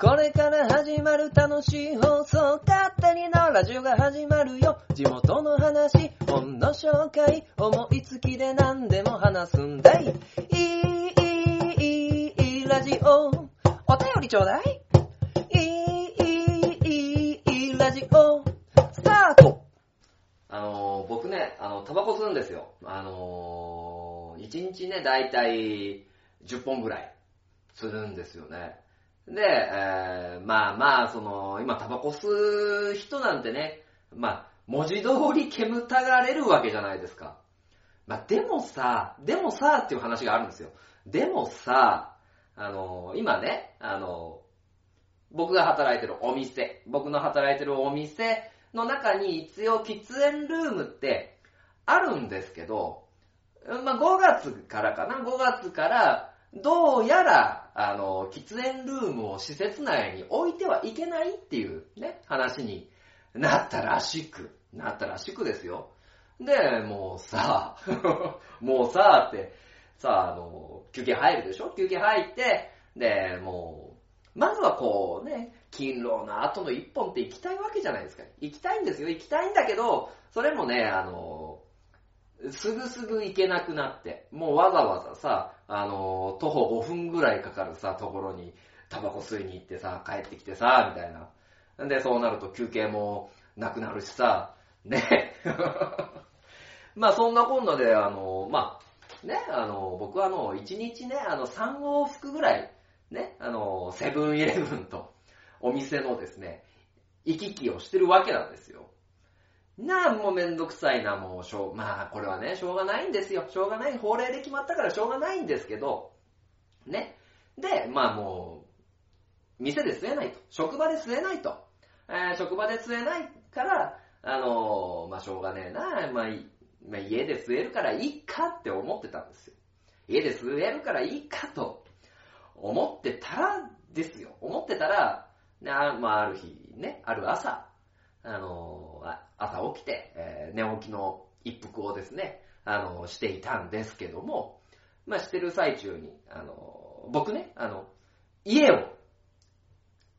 これから始まる楽しい放送、勝手にのラジオが始まるよ。地元の話、本の紹介、思いつきで何でも話すんだい。いい、いい、いい、ラジオ。お便りちょうだい。いい、いい、いい、ラジオ。スタートあのー、僕ね、あの、タバコ吸うんですよ。あのー、1日ね、だいたい10本ぐらい吸うんですよね。で、えー、まあまあ、その、今タバコ吸う人なんてね、まあ、文字通り煙たがれるわけじゃないですか。まあ、でもさ、でもさ、っていう話があるんですよ。でもさ、あの、今ね、あの、僕が働いてるお店、僕の働いてるお店の中に一応喫煙ルームってあるんですけど、まあ、5月からかな、5月からどうやら、あの、喫煙ルームを施設内に置いてはいけないっていうね、話になったらしく、なったらしくですよ。で、もうさ、もうさ、って、さ、あの、休憩入るでしょ？休憩入って、で、もう、まずはこうね、勤労の後の一本って行きたいわけじゃないですか。行きたいんですよ、行きたいんだけど、それもね、あの、すぐすぐ行けなくなって、もうわざわざさ、あの、徒歩5分ぐらいかかるさ、ところに、タバコ吸いに行ってさ、帰ってきてさ、みたいな。んで、そうなると休憩もなくなるしさ、ね。まあ、そんなこんなで、あの、まあ、ね、あの、僕はあの、1日ね、あの、3往復ぐらい、ね、あの、セブンイレブンと、お店のですね、行き来をしてるわけなんですよ。なあ、もうめんどくさいな、もう、しょう、まあ、これはね、しょうがないんですよ。しょうがない。法令で決まったからしょうがないんですけど、ね。で、まあもう、店で吸えないと。職場で吸えないと。えー、職場で吸えないから、あのー、まあしょうがねえな、まあ、まあ、家で吸えるからいいかって思ってたんですよ。家で吸えるからいいかと思ってたらですよ。思ってたら、あまあある日ね、ある朝、あの、朝起きて、えー、寝起きの一服をですね、あの、していたんですけども、まあ、してる最中に、あの僕ね、あの、家を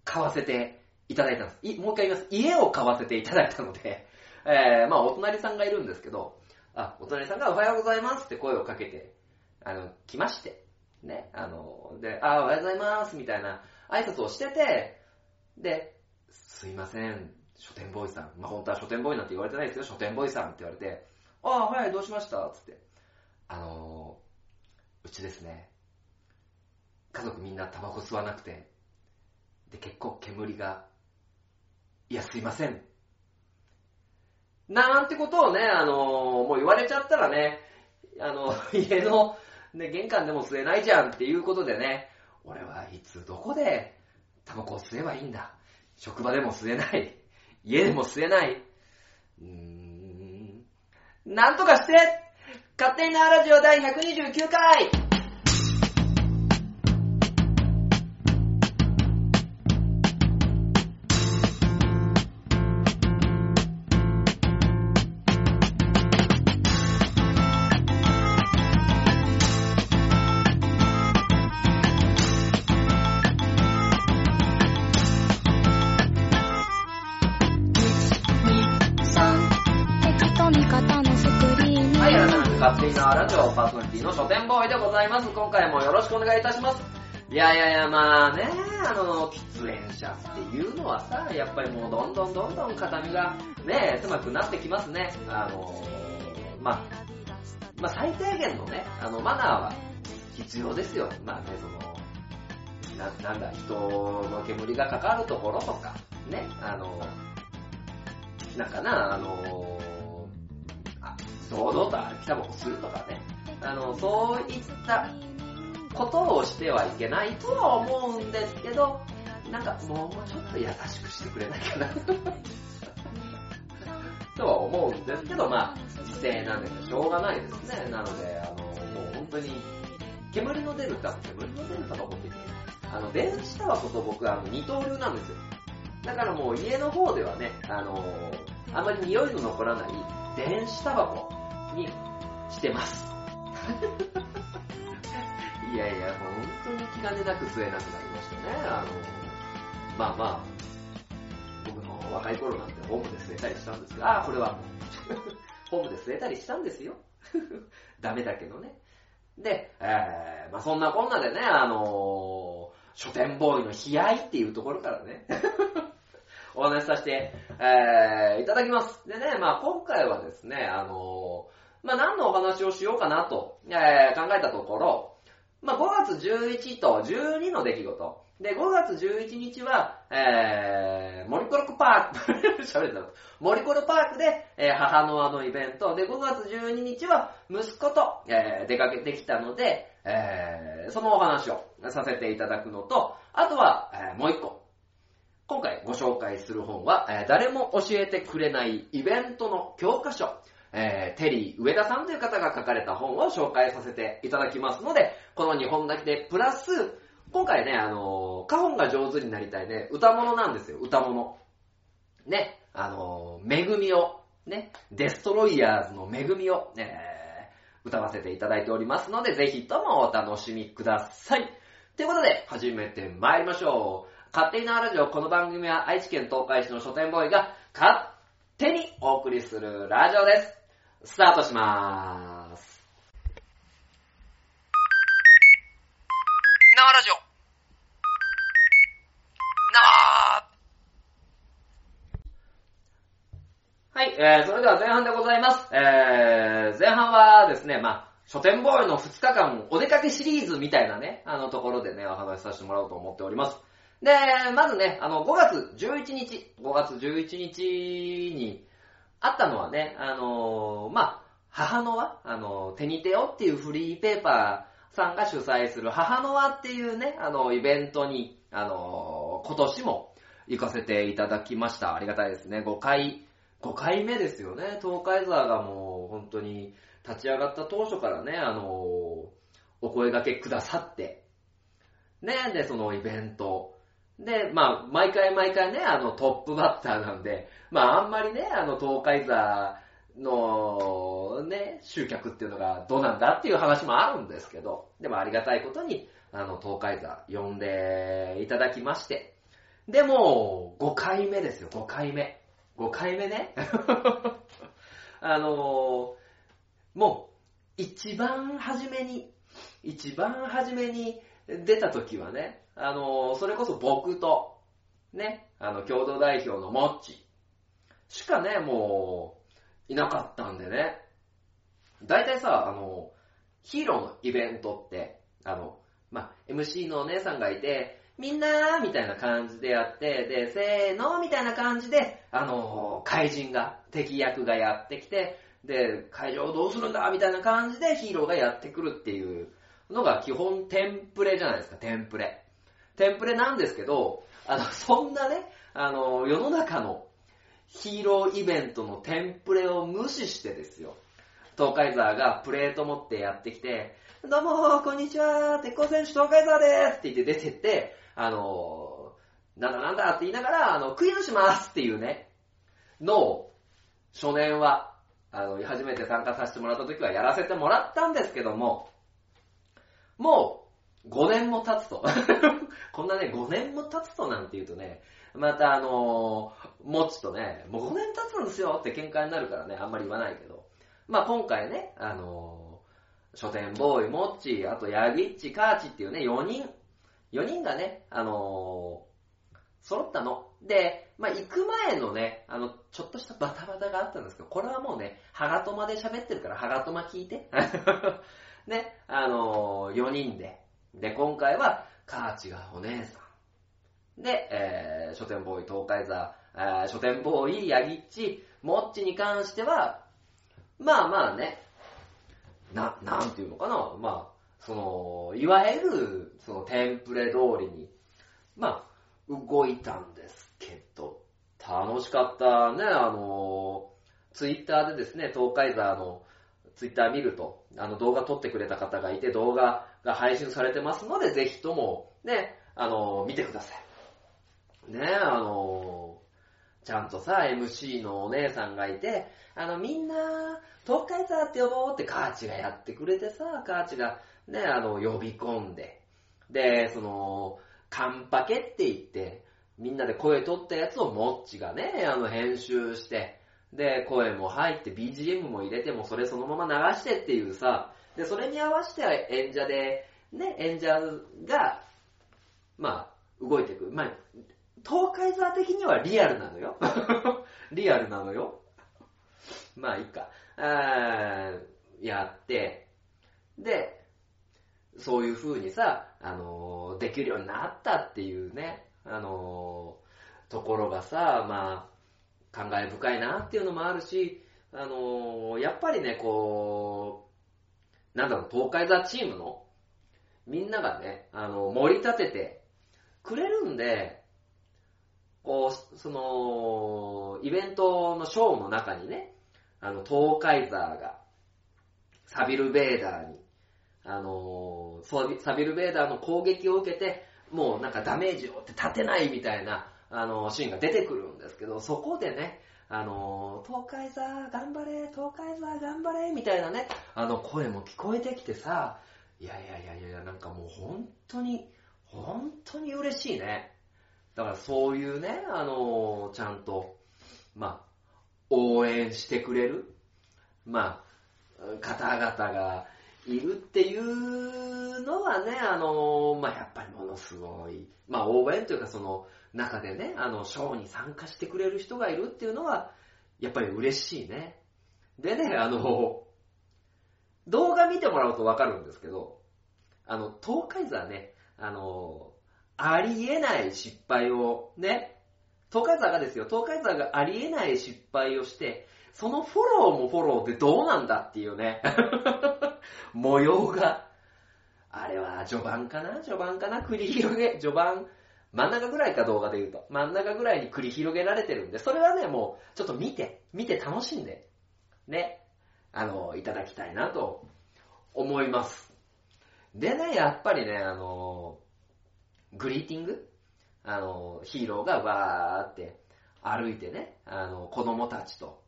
買わせていただいたんです。いもう一回言います。家を買わせていただいたので、えー、まあ、お隣さんがいるんですけど、あ、お隣さんがおはようございますって声をかけて、あの、来まして、ね、あの、で、あ、おはようございますみたいな挨拶をしてて、で、すいません、書店ボーイさん。まあ、本当は書店ボーイなんて言われてないですよ。書店ボーイさんって言われて、ああ、はい、どうしました？つって。あのー、うちですね、家族みんなタバコ吸わなくて、で、結構煙が、いや、すいません。なんてことをね、あのー、もう言われちゃったらね、あの、家の、ね、玄関でも吸えないじゃんっていうことでね、俺はいつどこでタバコを吸えばいいんだ。職場でも吸えない。家でも吸えない。うーん。なんとかして勝手になラジオ第129回やいやいや、まあね、あの、喫煙者っていうのはさ、やっぱりもうどんどんどんどん肩身がね、狭くなってきますね。あの、まあ、まあ最低限のね、あの、マナーは必要ですよ。まあね、その、な、なんだ、人の煙がかかるところとか、ね、あの、なんかな、あの、あ、堂々と歩きタバコするとかね、あの、そういったことをしてはいけないとは思うんですけど、なんかもうちょっと優しくしてくれないかなとは思うんですけど、まあ、時勢なんでしょうがないですね。なので、あの、もう本当に、煙の出るタバコ、煙の出るタバコって言って、あの、電子タバコと僕、あの、二刀流なんですよ。だからもう家の方ではね、あの、あまり匂いの残らない電子タバコにしてます。いやいや、本当に気兼ねなく吸えなくなりましたね。あのまあまあ、僕の若い頃なんてホームで吸えたりしたんですが、ああ、これは、ホームで吸えたりしたんですよ。ダメだけどね。で、えー、まあそんなこんなでね、あのー、書店ボーイの悲哀っていうところからね、お話しさせて、えー、いただきます。でね、まあ今回はですね、あのー、まあ何のお話をしようかなと、えー、考えたところ、まあ5月11と12の出来事。で、5月11日は、えー、モリコロクパーク、喋れたモリコロパークで、えー、母の輪のイベント。で、5月12日は息子と、えー、出かけてきたので、えー、そのお話をさせていただくのと、あとは、えー、もう一個。今回ご紹介する本は、えー、誰も教えてくれないイベントの教科書。えー、テリー上田さんという方が書かれた本を紹介させていただきますので、この2本だけで、プラス、今回ね、あのー、カホンが上手になりたいね、歌物なんですよ、歌物。ね、あのー、恵みを、ね、デストロイヤーズの恵みを、えー、歌わせていただいておりますので、ぜひともお楽しみください。ということで、始めて参りましょう。勝手になラジオ、この番組は愛知県東海市の書店ボーイが勝手にお送りするラジオです。スタートしまーす。縄ラジオ。縄はい、えー、それでは前半でございます。えー、前半はですね、まあ、書店ボーイの2日間お出かけシリーズみたいなね、あのところでね、お話しさせてもらおうと思っております。で、まずね、あの、5月11日、5月11日にあったのはね、あのーまあ、母の輪、あの、手に手をっていうフリーペーパーさんが主催する母の輪っていうね、あの、イベントに、あの今年も行かせていただきました。ありがたいですね。5回、5回目ですよね。東海沢がもう本当に立ち上がった当初からね、あのお声掛けくださって、ね、で、そのイベント、で、まあ、毎回毎回ね、あの、トップバッターなんで、まあ、あんまりね、あの、東海座の、ね、集客っていうのがどうなんだっていう話もあるんですけど、でもありがたいことに、あの、東海座呼んでいただきまして、でも、5回目ですよ、5回目。5回目ね。あのもう、一番初めに、一番初めに出た時はね、あのそれこそ僕と、ね、あの、共同代表のモッチしかね、もう、いなかったんでね。大体さ、あの、ヒーローのイベントって、あの、まあ、MC のお姉さんがいて、みんなーみたいな感じでやって、で、せーのみたいな感じで、あの、怪人が、敵役がやってきて、で、会場をどうするんだみたいな感じでヒーローがやってくるっていうのが基本テンプレじゃないですか、テンプレ。テンプレなんですけど、あの、そんなね、あの、世の中のヒーローイベントのテンプレを無視してですよ。東海沢がプレート持ってやってきて、どうもこんにちは鉄鋼選手東海沢ですって言って出てって、あの、なんだなんだって言いながら、あの、クイズしますっていうね、の、初年は、あの、初めて参加させてもらった時はやらせてもらったんですけども、もう、5年も経つと。こんなね、5年も経つとなんて言うとね、またあのー、もちとね、もう5年経つんですよって喧嘩になるからね、あんまり言わないけど。まあ今回ね、あのー、書店ボーイ、モッチー、あとヤギッチ、カーチっていうね、4人、4人がね、あのー、揃ったの。で、まあ行く前のね、あの、ちょっとしたバタバタがあったんですけど、これはもうね、ハガトマで喋ってるから、ハガトマ聞いて。ね、あのー、4人で。で、今回は、カーチがお姉さん。で、えー、書店ボーイ、東海座、えー書店ボーイ、ヤギッチ、モッチに関しては、まあまあね、な、なんていうのかな、まあ、その、いわゆる、そのテンプレ通りに、まあ、動いたんですけど、楽しかったね、あの、ツイッターでですね、東海座のツイッター見ると、あの動画撮ってくれた方がいて、動画が配信されてますので、ぜひとも、ね、あの、見てください。ね、あの、ちゃんとさ、MC のお姉さんがいて、あの、みんな、東海座って呼ぼうってカーチがやってくれてさ、カーチがね、あの、呼び込んで、で、その、カンパケって言って、みんなで声取ったやつをもっちがね、あの、編集して、で、声も入って BGM も入れてもそれそのまま流してっていうさ、で、それに合わせて演者で、ね、演者が、まあ、動いていく。まあ、東海座的にはリアルなのよ。リアルなのよ。まあ、いいか。あやって、で、そういう風にさ、あのーできるようになったっていうね、あのーところがさ、まあ、感慨深いなっていうのもあるし、あのーやっぱりね、こう、なんだろう、東海座チームの、みんながね、あの、盛り立ててくれるんで、こう、その、イベントのショーの中にね、あの、東海ザーが、サビルベーダーに、あのサビサビルベーダーの攻撃を受けて、もうなんかダメージを負って立てないみたいな、あのシーンが出てくるんですけど、そこでね、あの東海ザー頑張れ、東海ザー頑張れ、みたいなね、あの声も聞こえてきてさ、いやいやいやいや、なんかもう本当に、本当に嬉しいね。だからそういうね、あのちゃんと、まあ、応援してくれる、まあ、方々がいるっていうのはね、あのまあ、やっぱりものすごい、まあ、応援というかその中でね、あの、ショーに参加してくれる人がいるっていうのは、やっぱり嬉しいね。でね、あの、動画見てもらうとわかるんですけど、あの、東海座ね、あの、ありえない失敗をね、東海座がですよ、東海座がありえない失敗をして、そのフォローもフォローでどうなんだっていうね、模様が、あれは序盤かな？序盤かな？繰り広げ、序盤、真ん中ぐらいか動画で言うと、真ん中ぐらいに繰り広げられてるんで、それはね、もう、ちょっと見て、見て楽しんで、ね、あの、いただきたいなと思います。でね、やっぱりね、あの、グリーティング？あの、ヒーローがわーって歩いてね、あの、子供たちと、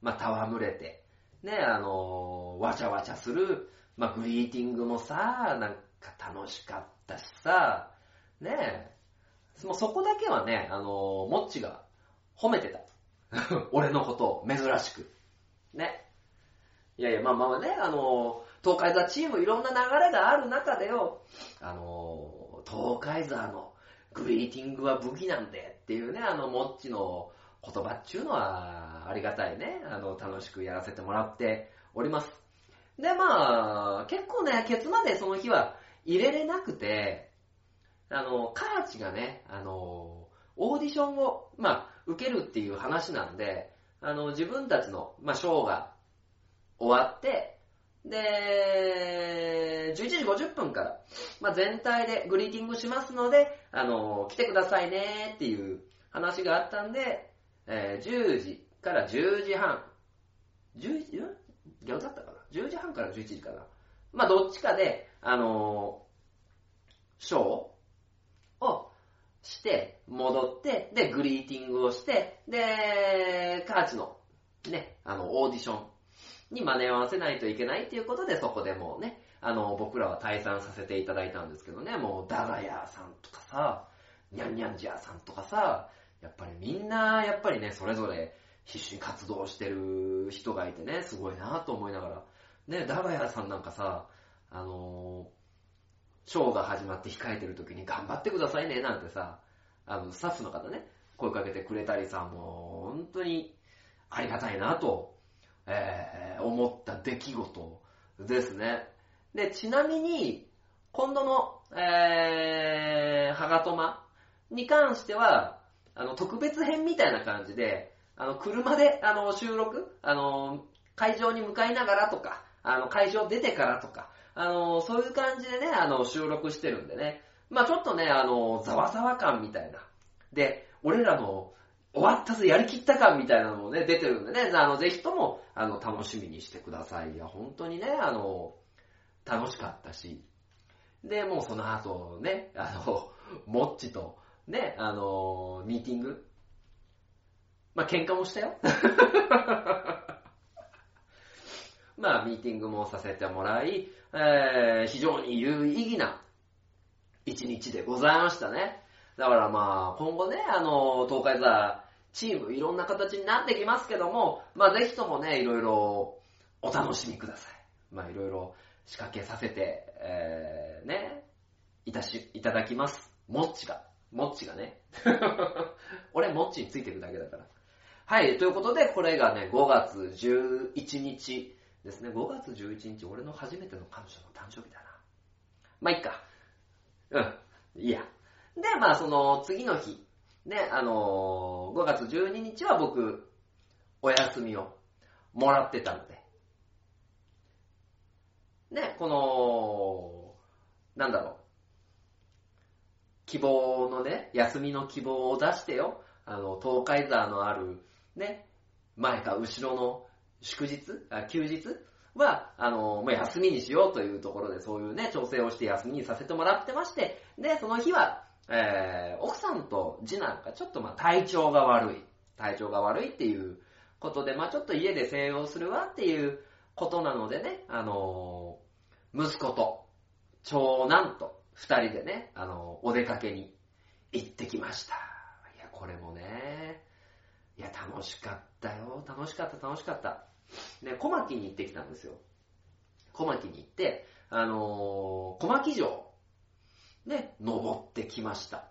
まあ、戯れて、ね、あの、わちゃわちゃする、まあ、グリーティングもさ、なんか楽しかったしさ、ねもうそこだけはね、あの、もっちが褒めてた。俺のことを珍しく。ね。いやいや、まあまあね、あの、東海座チームいろんな流れがある中でよ、あの、東海座のグリーティングは武器なんでっていうね、あの、もっちの言葉っちゅうのはありがたいね。あの、楽しくやらせてもらっております。で、まあ、結構ね、ケツまでその日は入れれなくて、あの、カーチがね、あの、オーディションを、まあ、受けるっていう話なんで、あの、自分たちの、まあ、ショーが終わって、で、11時50分から、まあ、全体でグリーティングしますので、あの、来てくださいねっていう話があったんで、えー10時から10時半、10時、ん逆だったかな ?10 時半から11時かな？まあ、どっちかで、あのショーをして、戻って、で、グリーティングをして、で、カーチの、ね、あの、オーディションに真似合わせないといけないっていうことで、そこでもうね、あの、僕らは退散させていただいたんですけどね、もう、ダガヤさんとかさ、ニャンニャンジャーさんとかさ、やっぱりみんな、やっぱりね、それぞれ必死に活動してる人がいてね、すごいなと思いながら、ね、ダガヤさんなんかさ、あのショーが始まって控えてる時に頑張ってくださいねなんてさ、あの、スタッフの方ね、声かけてくれたりさ、もう本当にありがたいなと、えー思った出来事ですね。で、ちなみに、今度の、えー、ハガトマに関しては、あの、特別編みたいな感じで、あの、車で、あの、収録、あの、会場に向かいながらとか、あの、会場出てからとか、あの、そういう感じでね、あの、収録してるんでね。まあちょっとね、あの、ざわざわ感みたいな。で、俺らの終わったぜ、やりきった感みたいなのもね、出てるんでね、あの、ぜひとも、あの、楽しみにしてください。いや、本当にね、あの、楽しかったし。で、もうその後ね、あの、もっちと、ね、あの、ミーティング。まあ喧嘩もしたよ。まあ、ミーティングもさせてもらい、えー非常に有意義な一日でございましたね。だからまあ、今後ね、あの、東海座、チームいろんな形になってきますけども、まあぜひともね、いろいろお楽しみください。まあいろいろ仕掛けさせて、えー、ね、いたし、いただきます。もっちが。もっちがね。俺、もっちについてるだけだから。はい、ということで、これがね、5月11日ですね。5月11日、俺の初めての彼女の誕生日だな。まあ、いっか。うん、いいや。で、まあ、その次の日、ね、あのー5月12日は僕、お休みをもらってたので、ね、この、なんだろう、希望のね、休みの希望を出してよ、あの、東海座のある、ね、前か後ろの祝日、休日？は、あの、もう休みにしようというところで、そういうね、調整をして休みにさせてもらってまして、で、その日は、えー、奥さんと次男がちょっとまあ体調が悪い。体調が悪いっていうことで、まあちょっと家で静養するわっていうことなのでね、あのー息子と長男と二人でね、あのーお出かけに行ってきました。いや、これもね、いや、楽しかったよ。楽しかった、楽しかった。ね、小牧に行ってきたんですよ。小牧に行って、あのー小牧城、ね、登ってきました。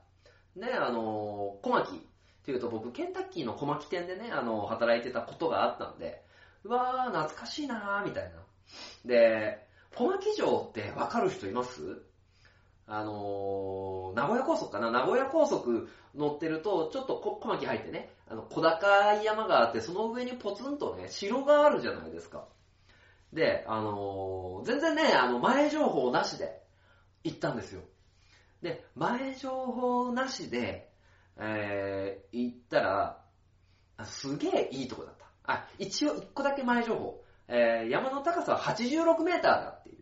ね、あのー小牧っていうと僕、ケンタッキーの小牧店でね、あのー働いてたことがあったんで、うわー、懐かしいなー、みたいな。で、小牧城ってわかる人います？あのー名古屋高速かな？名古屋高速乗ってると、ちょっと小牧入ってね、あの、小高い山があって、その上にポツンとね、城があるじゃないですか。で、あのー全然ね、あの、前情報なしで行ったんですよ。で、前情報なしで、えー、行ったら、すげえいいとこだった。あ、一応一個だけ前情報。えー、山の高さは86メーターだってい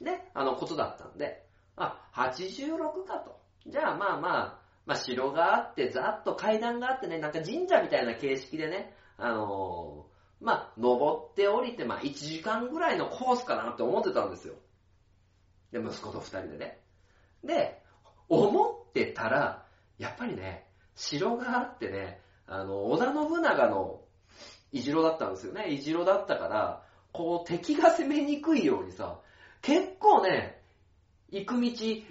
う、ね、あの、ことだったんで、あ、86かと。じゃあまあまあ、まあ城があって、ざっと階段があってね、なんか神社みたいな形式でね、あのーまあ、登って降りて、まあ1時間ぐらいのコースかなって思ってたんですよ。で、息子と二人でね。で、思ってたら、やっぱりね、城があってね、あの、織田信長のいじろだったんですよね。いじろだったから、こう敵が攻めにくいようにさ、結構ね、行く道、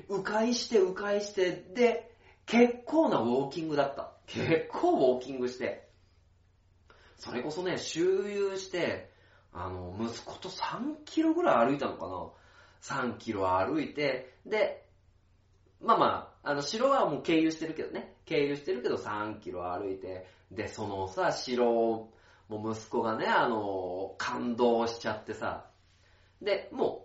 迂回して迂回して、で、結構なウォーキングだった。結構ウォーキングして。それこそね、周遊して、あの、息子と3キロぐらい歩いたのかな ?3 キロ歩いて、で、まあまあ、あの、城はもう経由してるけどね。経由してるけど3キロ歩いて、で、そのさ、城を、もう息子がね、あの、感動しちゃってさ。で、もう、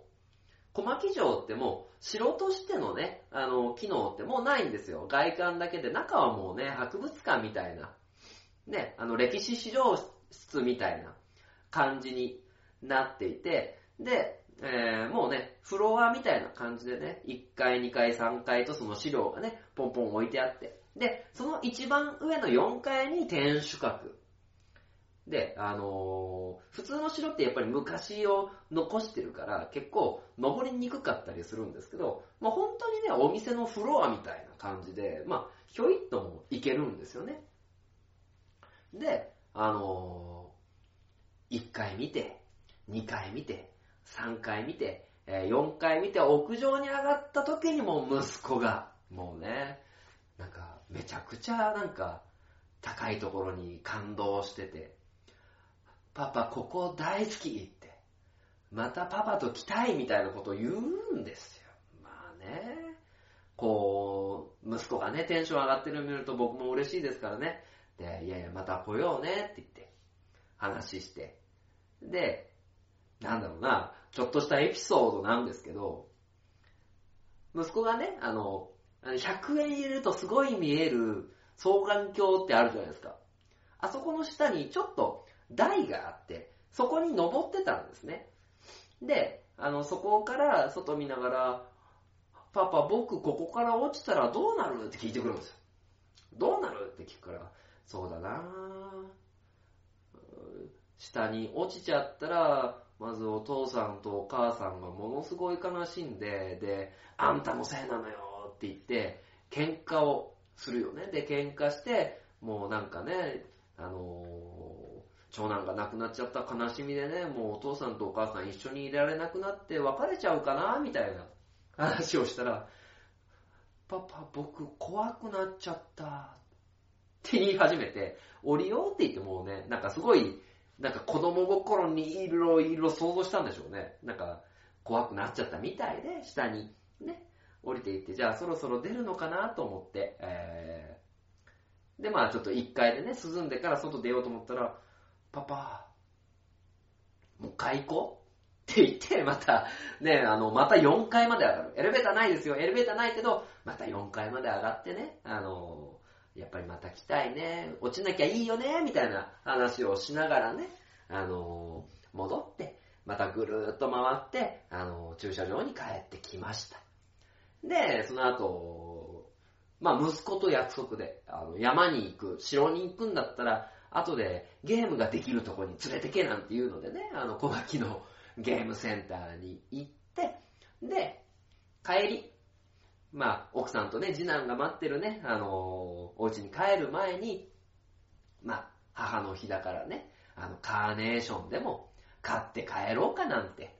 小牧城ってもう、城としてのね、あの、機能ってもうないんですよ。外観だけで、中はもうね、博物館みたいな、ね、あの、歴史資料室みたいな感じになっていて、で、えーもうね、フロアみたいな感じでね、1階、2階、3階とその資料がね、ポンポン置いてあって、で、その一番上の4階に天守閣。で、あのー普通の城ってやっぱり昔を残してるから、結構登りにくかったりするんですけど、まあ、本当にね、お店のフロアみたいな感じで、まあ、ひょいっとも行けるんですよね。で、あのー、1階見て、2階見て、3階見て、え4階見て、屋上に上がった時にもう息子が、もうね、なんか、めちゃくちゃなんか、高いところに感動してて、パパここ大好きって、またパパと来たいみたいなことを言うんですよ。まあね、こう、息子がね、テンション上がってるの見ると僕も嬉しいですからね。で、いやいや、また来ようねって言って、話して。で、なんだろうな、ちょっとしたエピソードなんですけど、息子がね、あの100円入れるとすごい見える双眼鏡ってあるじゃないですか。あそこの下にちょっと台があって、そこに登ってたんですね。で、あの、そこから外見ながら、パパ僕ここから落ちたらどうなるって聞いてくるんですよ。どうなるって聞くから、そうだなぁ下に落ちちゃったら、まずお父さんとお母さんがものすごい悲しんで、で、あんたのせいなのよって言って、喧嘩をするよね。で、喧嘩して、もうなんかね、あのー長男が亡くなっちゃった悲しみでね、もうお父さんとお母さん一緒にいられなくなって別れちゃうかな、みたいな話をしたら、パパ、僕怖くなっちゃった。って言い始めて、降りようって言ってもうね、なんかすごい、なんか子供心にいろいろ想像したんでしょうね。なんか怖くなっちゃったみたいで、下にね、降りていって、じゃあそろそろ出るのかなと思って、えー、でまあちょっと1階でね、涼んでから外出ようと思ったら、パパ、もう一回行こうって言って、また、ね、あの、また4階まで上がる。エレベーターないですよ。エレベーターないけど、また4階まで上がってね、あの、やっぱりまた来たいね、落ちなきゃいいよね、みたいな話をしながらね、あの、戻って、またぐるーっと回って、あの、駐車場に帰ってきました。で、その後、まあ息子と約束で、あの山に行く、城に行くんだったら、後でゲームができるとこに連れてけなんていうのでね、あの小牧のゲームセンターに行って、で、帰り、まあ奥さんとね、次男が待ってるね、あのお家に帰る前に、まあ母の日だからね、あのカーネーションでも買って帰ろうかなんて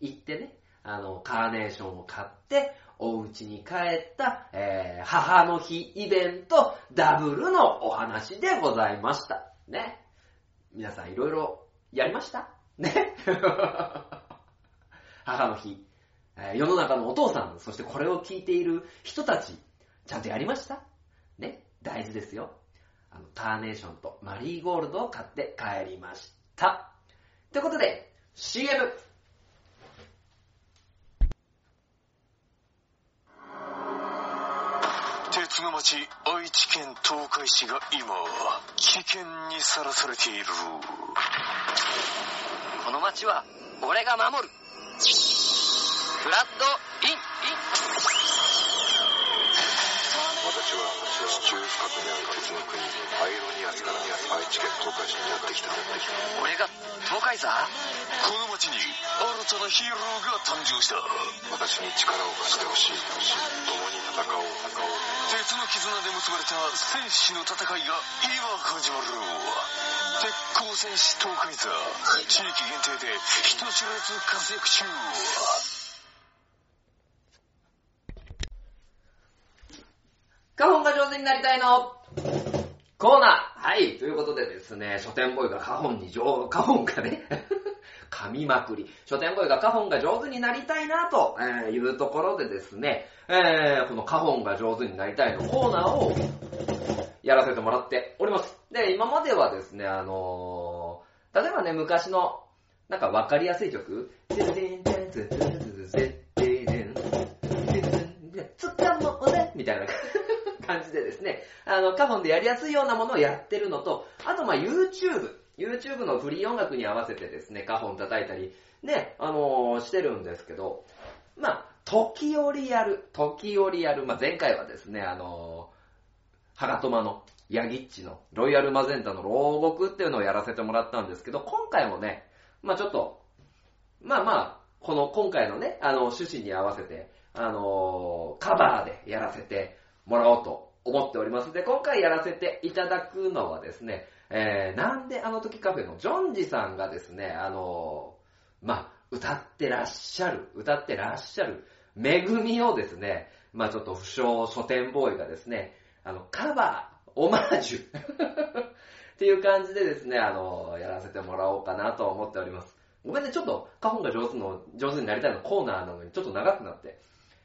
言ってね、あのカーネーションを買って、お家に帰った、えー母の日イベントダブルのお話でございました。ね。皆さんいろいろやりました？ね。母の日、えー世の中のお父さん、そしてこれを聞いている人たち、ちゃんとやりました？ね。大事ですよ。あの、カーネーションとマリーゴールドを買って帰りました。ということで、CM! 鉄の町愛知県東海市が今危険にさらされている。この町は俺が守る。フラッドイン。私は地中深くにある鉄の国アイロニアスから愛知県東海市にやってきた俺が東海座？この町に新たなヒーローが誕生した。私に力を貸してほしい。共に戦おう鉄の絆で結ばれた戦士の戦いが今始まる鉄鋼戦士東海座地域限定で人知れず活躍中カホンが上手になりたいの。コーナー。はい、ということでですね、書店ボーイがカホンに上、カホンがね、噛みまくり。書店ボーイがカホンが上手になりたいなというところでですね、えーこのカホンが上手になりたいのコーナーをやらせてもらっております。で、今まではですね、あのー例えばね、昔の、なんかわかりやすい曲、つかもうね、みたいな感じでですね、あの、カホンでやりやすいようなものをやってるのと、あとまあ YouTube、YouTube のフリー音楽に合わせてですね、カホン叩いたり、ね、あのーしてるんですけど、まあ、時折やる、時折やる、まあ前回はですね、あのー、ハガトマのヤギッチのロイヤルマゼンタの牢獄っていうのをやらせてもらったんですけど、今回もね、まあちょっと、まあまあ、この今回のね、あの、趣旨に合わせて、あのーカバーでやらせてもらおうと思っております。で、今回やらせていただくのはですね、えー、なんであの時カフェのジョンジさんがですね、あのーまあ、歌ってらっしゃる、歌ってらっしゃる、恵みをですね、まあちょっと不詳書店ボーイがですね、あの、カバー、オマージュっていう感じでですね、あの、やらせてもらおうかなと思っております。ごめんね、ちょっと、カホンが上手の、上手になりたいのコーナーなのにちょっと長くなって。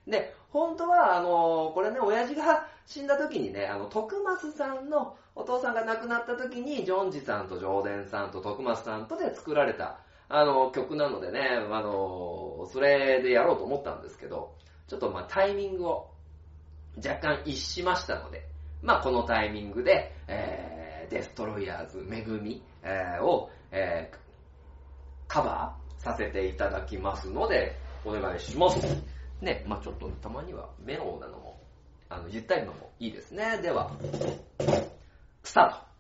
で、本当は、あの、これね、親父が死んだ時にね、あの、徳松さんのお父さんが亡くなった時に、ジョンジさんと上田さんと徳松さんとで作られた、あの、曲なのでね、あの、それでやろうと思ったんですけど、ちょっとまあタイミングを若干逸しましたので、まあこのタイミングで、えー、デストロイヤーズ恵み、えーを、えーカバーさせていただきますので、お願いします。ね、まあちょっとたまにはメローなのも、あの、ゆったりのもいいですね。では、スタート。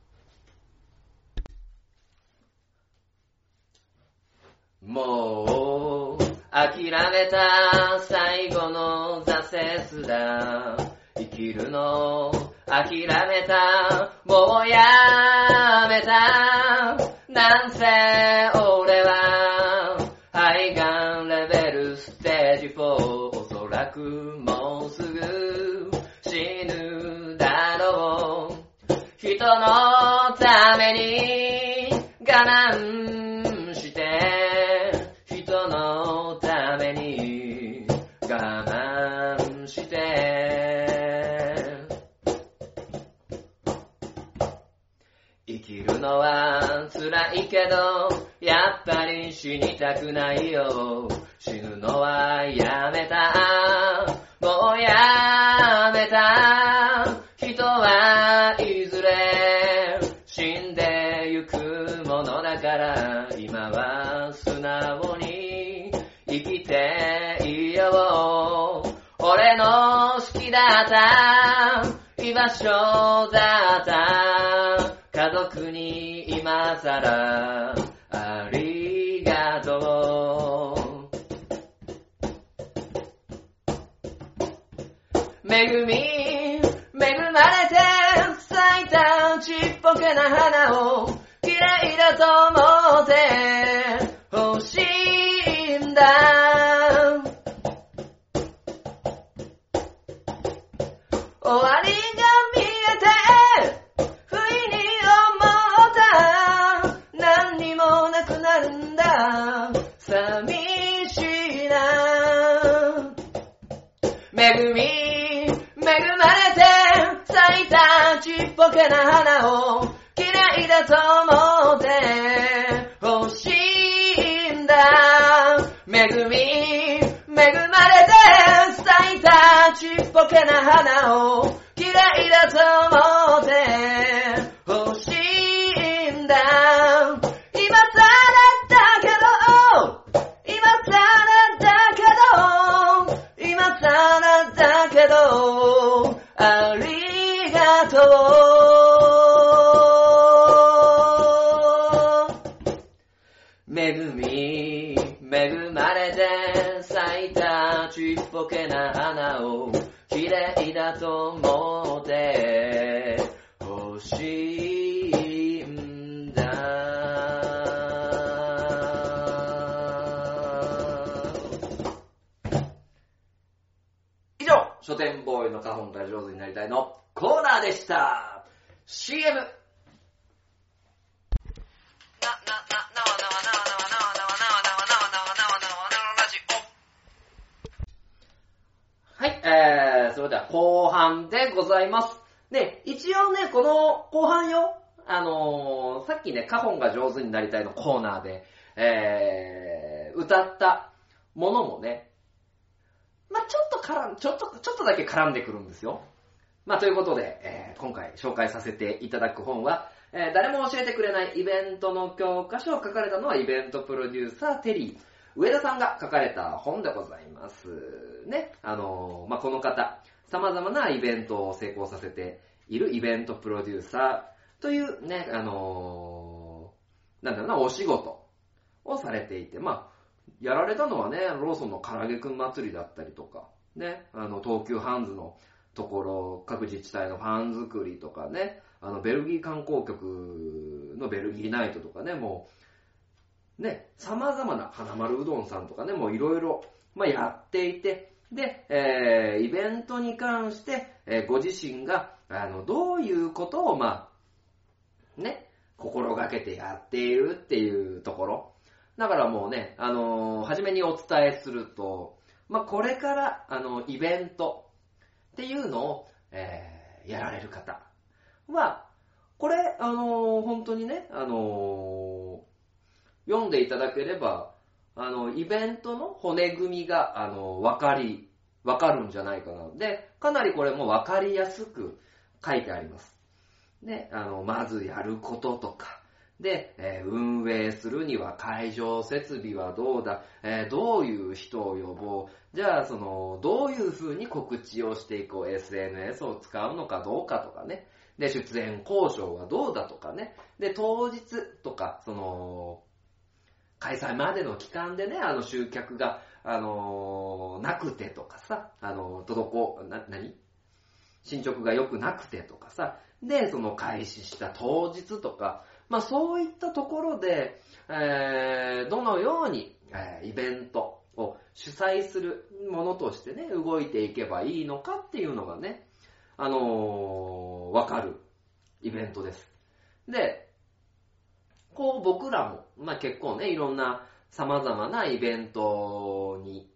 もう、諦めた最後の挫折だ。生きるの諦めたもうやめたなんせために我慢して。人のために我慢して生きるのは辛いけどやっぱり死にたくないよ。死ぬのはやめた。もうやめた。生きていよう俺の好きだった居場所だった家族に今さらありがとう。恵み、恵まれて咲いたちっぽけな花を綺麗だと思って。ちっぽけな花を嫌いだと思って欲しいんだ。恵み、恵まれて咲いたちっぽけな花を嫌いだと思って恵み、恵まれて咲いたちっぽけな花を綺麗だと思って欲しいんだ。以上、書店ボーイの花本が上手になりたいのコーナーでした。CM! 後半でございます。ね、一応ね、この後半よ、あのー、さっきね、カホンが上手になりたいのコーナーで、えー、歌ったものもね、まあちょっと絡ん、ちょっと、ちょっとだけ絡んでくるんですよ。まあということで、えー、今回紹介させていただく本は、えー、誰も教えてくれないイベントの教科書を書かれたのはイベントプロデューサーテリー、上田さんが書かれた本でございます。ね。あのー、まあ、この方、様々なイベントを成功させているイベントプロデューサーというね、あのー、なんだろうな、お仕事をされていて、まあ、やられたのはね、ローソンの唐揚げくん祭りだったりとか、ね、あの、東急ハンズのところ、各自治体のファン作りとかね、あの、ベルギー観光局のベルギーナイトとかね、もう、ね、様々な花丸うどんさんとかね、もういろいろ、まあ、やっていて、で、えー、イベントに関して、えーご自身が、あの、どういうことを、まあ、ね、心がけてやっているっていうところ。だからもうね、あのー初めにお伝えすると、まあ、これから、あの、イベントっていうのを、えーやられる方は、これ、あのー本当にね、あのー読んでいただければ、あの、イベントの骨組みが、あの、わかり、わかるんじゃないかな。で、かなりこれもわかりやすく書いてあります。で、あの、まずやることとか、で、えー運営するには会場設備はどうだ、えーどういう人を呼ぼう、じゃあその、どういう風に告知をしていこう、SNS を使うのかどうかとかね、で、出演交渉はどうだとかね、で、当日とか、その、開催までの期間でね、あの集客が、あのーなくてとかさ、あの、滞、な、何？進捗が良くなくてとかさ、で、その開始した当日とか、まあそういったところで、えー、どのように、えー、イベントを主催するものとしてね、動いていけばいいのかっていうのがね、あのー、わかるイベントです。で、こう僕らも、まあ結構ね、いろんな様々なイベントに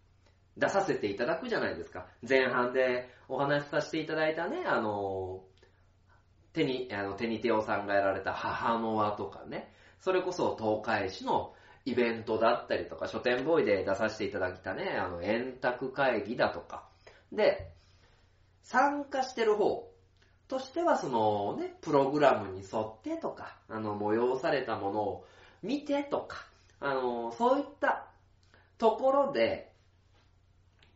出させていただくじゃないですか。前半でお話しさせていただいたね、あの、手に、あの、手に手をさんがやられた母の輪とかね、それこそ東海市のイベントだったりとか、書店ボーイで出させていただいたね、あの、円卓会議だとか。で、参加してる方としては、そのね、プログラムに沿ってとか、あの、催されたものを見てとか、あの、そういったところで、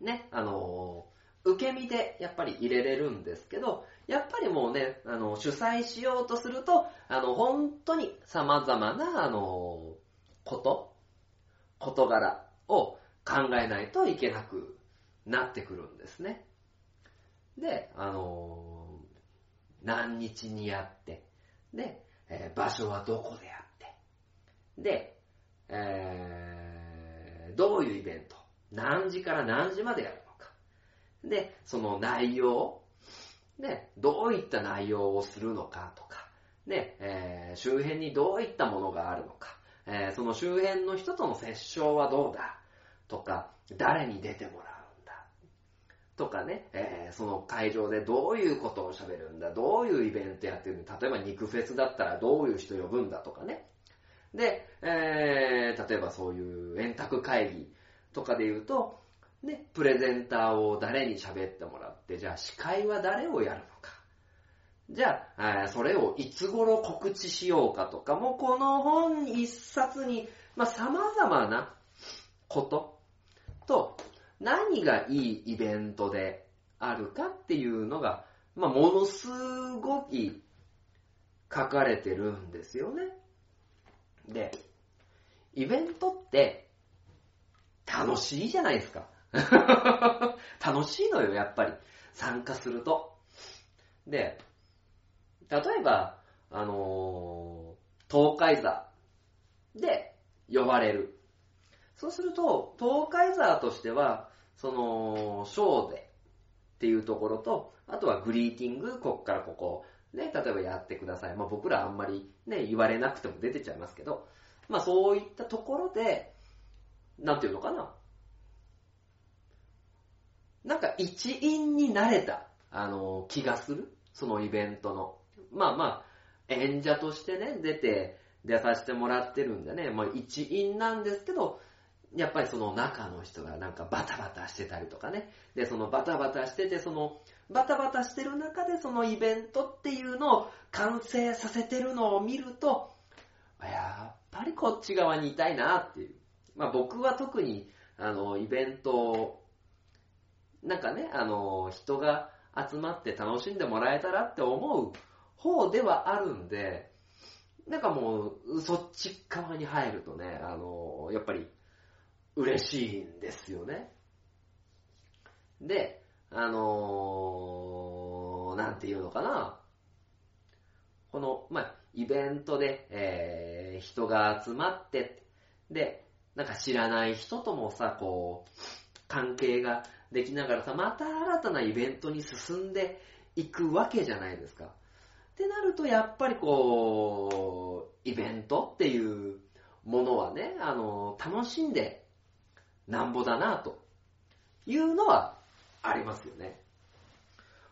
ね、あの、受け身でやっぱり入れれるんですけど、やっぱりもうね、あの、主催しようとすると、あの、本当に様々な、あの、こと、事柄を考えないといけなくなってくるんですね。で、あの、何日にやって、で、えー、場所はどこでやって、で、えー、どういうイベント、何時から何時までやるのか。で、その内容、ね、どういった内容をするのかとか、ね、えー、周辺にどういったものがあるのか、えー、その周辺の人との接触はどうだとか、誰に出てもらう。とかね、えー、その会場でどういうことを喋るんだ、どういうイベントやってるんだ、例えば肉フェスだったらどういう人呼ぶんだとかね。で、えー、例えばそういう円卓会議とかで言うと、ね、プレゼンターを誰に喋ってもらって、じゃあ司会は誰をやるのか。じゃあ、それをいつ頃告知しようかとかもう、この本一冊に、まあ、様々なことと、何がいいイベントであるかっていうのが、まあ、ものすごい書かれてるんですよね。で、イベントって楽しいじゃないですか。楽しいのよ、やっぱり。参加すると。で、例えば、あのー、東海座で呼ばれる。そうすると、東海座としては、その、ショーでっていうところと、あとはグリーティング、こっからここ、ね、例えばやってください。まあ僕らあんまりね、言われなくても出てちゃいますけど、まあそういったところで、なんていうのかな。なんか一員になれた、あの、気がする。そのイベントの。まあまあ、演者としてね、出て、出させてもらってるんでね、まあ一員なんですけど、やっぱりその中の人がなんかバタバタしてたりとかね。で、そのバタバタしてて、そのバタバタしてる中でそのイベントっていうのを完成させてるのを見ると、やっぱりこっち側にいたいなっていう。まあ僕は特に、あの、イベント、なんかね、あの、人が集まって楽しんでもらえたらって思う方ではあるんで、なんかもう、そっち側に入るとね、あの、やっぱり、嬉しいんですよね。で、あのー、なんていうのかな。この、まあ、イベントで、えー、人が集まって、で、なんか知らない人ともさ、こう、関係ができながらさ、また新たなイベントに進んでいくわけじゃないですか。ってなると、やっぱりこう、イベントっていうものはね、あの、楽しんでなんぼだな、というのはありますよね。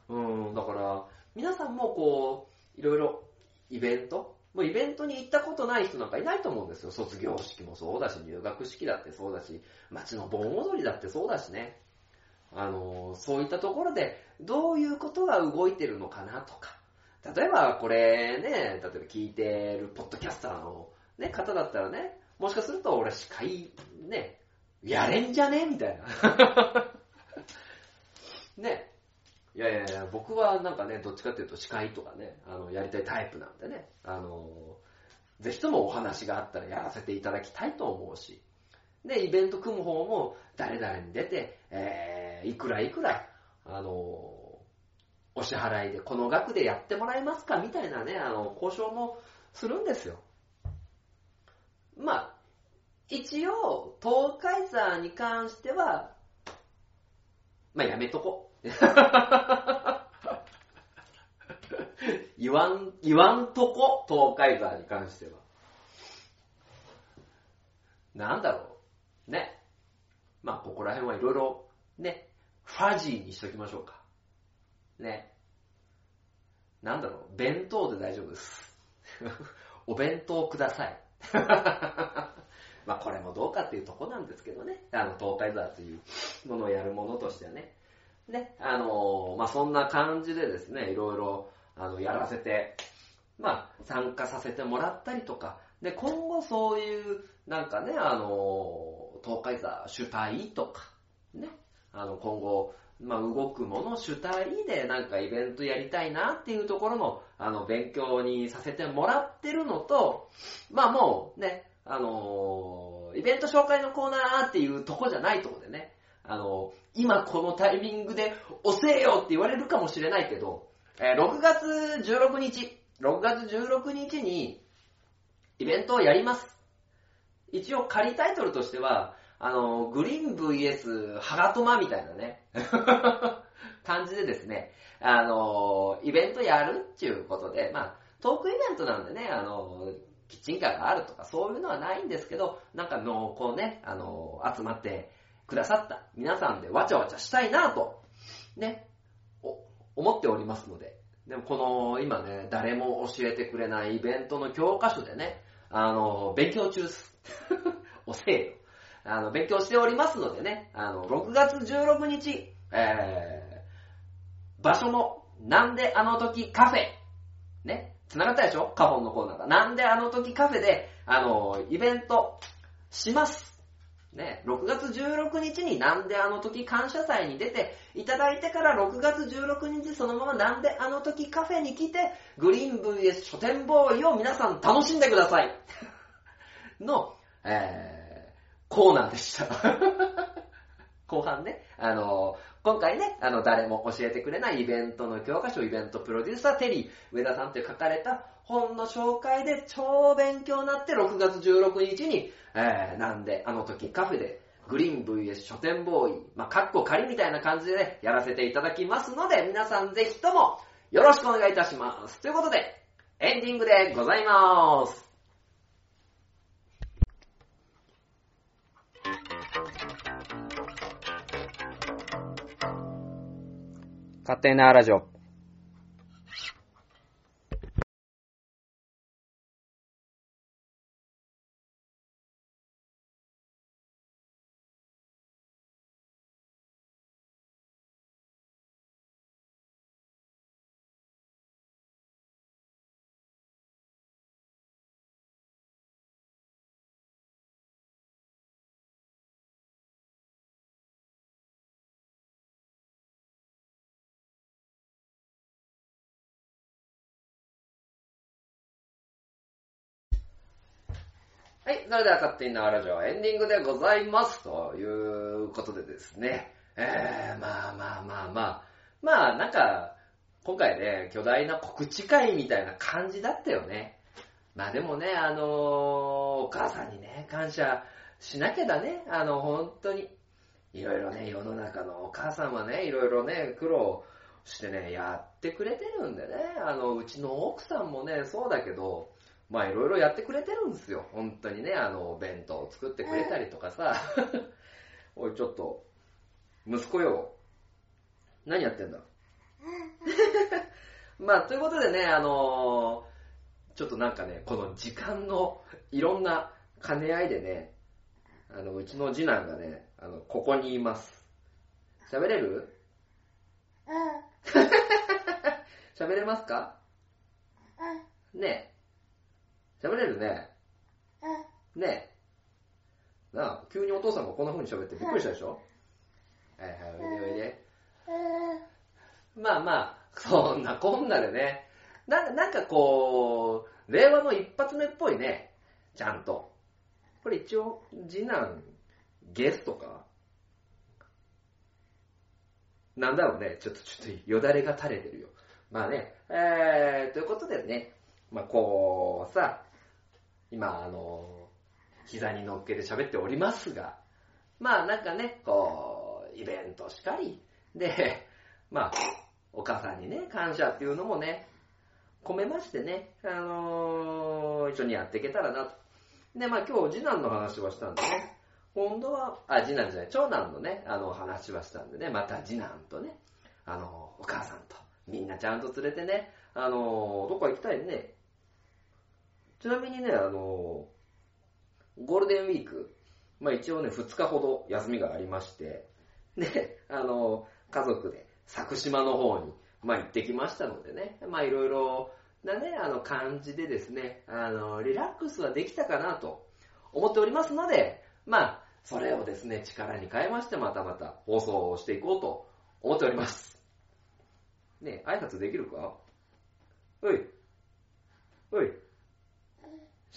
うん、だから、皆さんもこう、いろいろイベントもうイベントに行ったことない人なんかいないと思うんですよ。卒業式もそうだし、入学式だってそうだし、街の盆踊りだってそうだしね。あの、そういったところで、どういうことが動いてるのかなとか。例えば、これね、例えば聞いてるポッドキャスターの、ね、方だったらね、もしかすると俺司会、ね、やれんじゃね？みたいな。ね。いやいやいや、僕はなんかね、どっちかっていうと司会とかね、あの、やりたいタイプなんでね、あの、ぜひともお話があったらやらせていただきたいと思うし、で、イベント組む方も誰々に出て、えー、いくらいくら、あの、お支払いでこの額でやってもらえますか？みたいなね、あの、交渉もするんですよ。まあ、一応、東海座に関しては、まあやめとこ。言わん、言わんとこ、東海座に関しては。なんだろう。ね。まあ、ここら辺はいろいろ、ね、ファジーにしときましょうか。ね。なんだろう、弁当で大丈夫です。お弁当ください。まあこれもどうかっていうとこなんですけどね。あの、東海座というものをやるものとしてはね。ね、あのまあそんな感じでですね、いろいろ、あの、やらせて、まあ参加させてもらったりとか、で、今後そういう、なんかね、あの東海座主体とか、ね、あの、今後、まあ、動くもの主体でなんかイベントやりたいなっていうところの、あの、勉強にさせてもらってるのと、まあもうね、あのーイベント紹介のコーナーっていうとこじゃないとこでね、あのー今このタイミングで押せよって言われるかもしれないけど、えー6月16日、6月16日にイベントをやります。一応仮タイトルとしては、あの、グリーン VS ハガトマみたいなね、感じでですね、あの、イベントやるっていうことで、まあ、トークイベントなんでね、あの、キッチンカーがあるとかそういうのはないんですけど、なんかもうこうね、あの、集まってくださった皆さんでわちゃわちゃしたいなと、ね、思っておりますので、でもこの今ね、誰も教えてくれないイベントの教科書でね、あの、勉強中です。おせえよ。あの、勉強しておりますのでね、あの、6月16日、えー、場所も、なんであの時カフェ、ね、繋がったでしょ？カホンのコーナーが。なんであの時カフェで、あの、イベントします？ね、6月16日になんであの時感謝祭に出ていただいてから6月16日そのままなんであの時カフェに来てグリーン VS 書店ボーイを皆さん楽しんでください。の、えー、コーナーでした。後半ね、あの今回ね、あの、誰も教えてくれないイベントの教科書、イベントプロデューサー、テリー、上田さんって書かれた本の紹介で超勉強になって6月16日に、えー、なんで、あの時カフェで、グリーン VS 書店ボーイ、まあ、カッコ仮みたいな感じでね、やらせていただきますので、皆さんぜひともよろしくお願いいたします。ということで、エンディングでございます。勝手なラジオ。それでは勝手に縄ラジオエンディングでございます。ということでですね、えー、まあまあまあまあ、まあなんか、今回ね、巨大な告知会みたいな感じだったよね。まあでもね、あのーお母さんにね、感謝しなきゃだね。あの、本当に。いろいろね、世の中のお母さんはね、いろいろね、苦労してね、やってくれてるんでね。あの、うちの奥さんもね、そうだけど、まあいろいろやってくれてるんですよ。本当にね、あの、お弁当を作ってくれたりとかさ。おい、ちょっと、息子よ。何やってんだ？まあ、ということでね、あのーちょっとなんかね、この時間のいろんな兼ね合いでね、あの、うちの次男がね、あの、ここにいます。喋れる？喋れますか？ねえ。喋れるね。ねえ。なあ、急にお父さんがこんな風に喋ってびっくりしたでしょ？はいはい、おいでおいで。まあまあ、そんなこんなでね。なんか、なんかこう、令和の一発目っぽいね。ちゃんと。これ一応、次男、ゲストかなんだろうね、ちょっとちょっとよだれが垂れてるよ。まあね、えー、ということでね、まあこうさ、今あの、膝に乗っけて喋っておりますが、まあなんかね、こう、イベントしかり、で、まあ、お母さんにね、感謝っていうのもね、込めましてね、あのー一緒にやっていけたらなと。で、まあ今日次男の話はしたんでね、今度は、あ、次男じゃない、長男のね、あの話はしたんでね、また次男とね、あの、お母さんと、みんなちゃんと連れてね、あの、どっか行きたいね。ちなみにね、あの、ゴールデンウィーク、まあ一応ね、2日ほど休みがありまして、で、あの、家族で佐久島の方に、まあ行ってきましたのでね、まあいろいろなね、あの感じでですね、あの、リラックスはできたかなと思っておりますので、まあ、それをですね、力に変えまして、またまた放送をしていこうと思っております。ね挨拶できるか？おい。おい。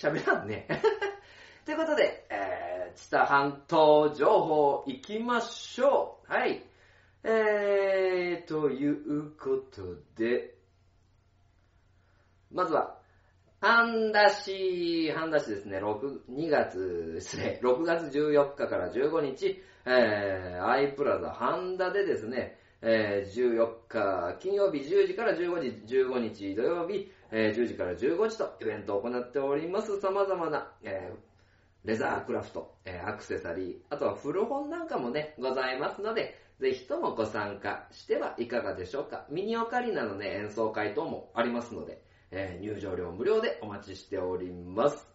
喋らんね。ということで、えー、知多半島情報行きましょう。はい。えー、ということで、まずは、半田市、半田市ですね、6、2月、失礼、6月14日から15日、えー、アイプラザ半田でですね、えー、14日金曜日10時から15時、15日土曜日、10時から15時とイベントを行っております。様々な、えーレザークラフト、えーアクセサリー、あとは古本なんかもね、ございますので、ぜひともご参加してはいかがでしょうか。ミニオカリナのね、演奏会等もありますので、えー入場料無料でお待ちしております。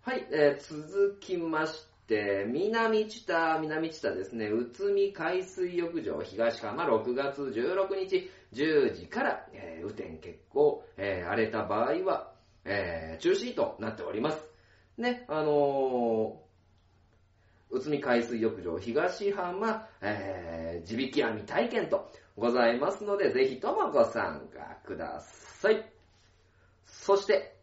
はい、えー続きまして、南知多、南知多ですね、宇都宮海水浴場東浜6月16日10時から、えー雨天決行、えー荒れた場合は、えー中止となっております。ね、あのー、宇都宮海水浴場東浜、えー、地引き網体験とございますので、ぜひともご参加ください。そして、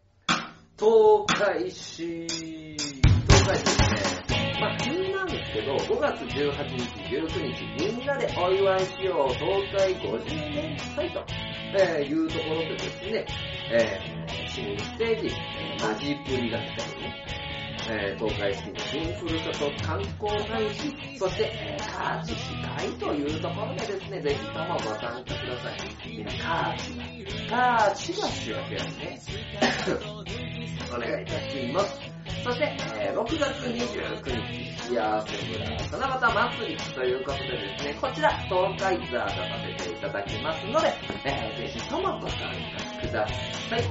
東海市、東海市ですね。まあ、急なんですけど、5月18日、19日、みんなでお祝いしよう、東海50年祭と、えーいうところでですね、えー、新ステージ、マジプリが来たりね、えー東海市の新ふるさと観光大使、そして、えー、カーチ司会というところでですね、ぜひともご参加ください。みんなカーチが、カーチが主役やね。お願いいたします。そして、えー6月29日、幸せ村七夕祭りということでですね、こちら、東海ツアーとさせていただきますので、えーぜひともご参加ください。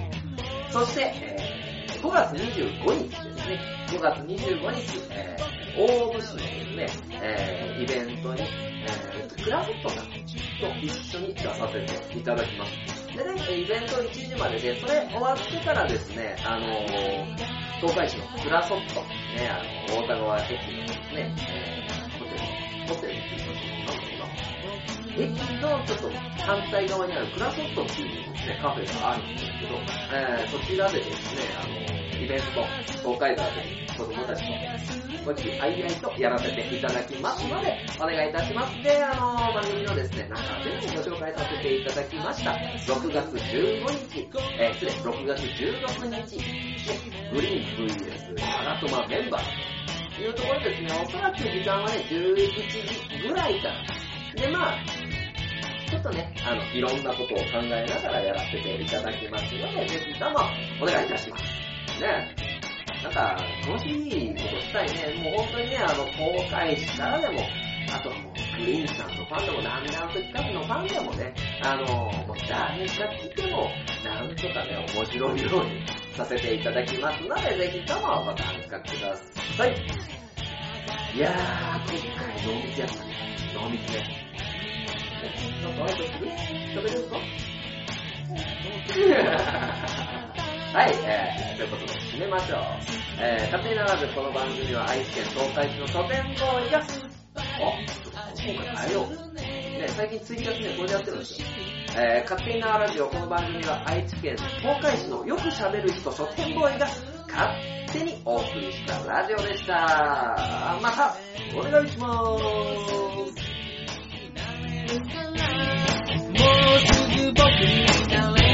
そして、えー5月25日ですね、5月25日、えー大府市のですね、えーイベントに、えークラフトさんと一緒に出させていただきます。でね、イベント1時までで、それ終わってからですね、あのー東海市のクラソット、ね、あの、大田川駅のですね、えーホテル、ホテルっていうのなんだろうな。駅のちょっと反対側にあるクラソットっていうね、カフェがあるんですけど、えーそちらでですね、あの、イベント、東海沢で子供たちと、ごちあいあいとやらせていただきますので、お願いいたします。で、あの、番組のですね、中でもご紹介させていただきました、6月15日、えー失礼、6月16日、グリーン VS 長友メンバーというところですね、おそらく時間はね、11時ぐらいから。で、まあ、ちょっとね、あの、いろんなことを考えながらやらせていただきますので、ぜひともお願いいたします。ねなんか、楽しいことしたいね。もう本当にね、あの、公開したらでも、あとはもう、グリーンさんのファンでも、なんであの時カフェのファンでもね、あの、もう誰が来ても、なんとかね、面白いようにさせていただきますので、ぜひともご参加ください。いやー、今回濃密やったね。濃密ね。なんか挨拶する喋れるかはい、えー、ということで締めましょう。えー、勝手にならずこの番組は愛知県東海市の書店ボーイが、あ、今回あれよう。ね、最近ツイキャスね、これでやってるんですよ。えー、勝手になラジオ、この番組は愛知県東海市のよく喋る人書店ボーイが勝手にお送りしたラジオでした。また、お願いします。Thank すぐ僕に聞かれ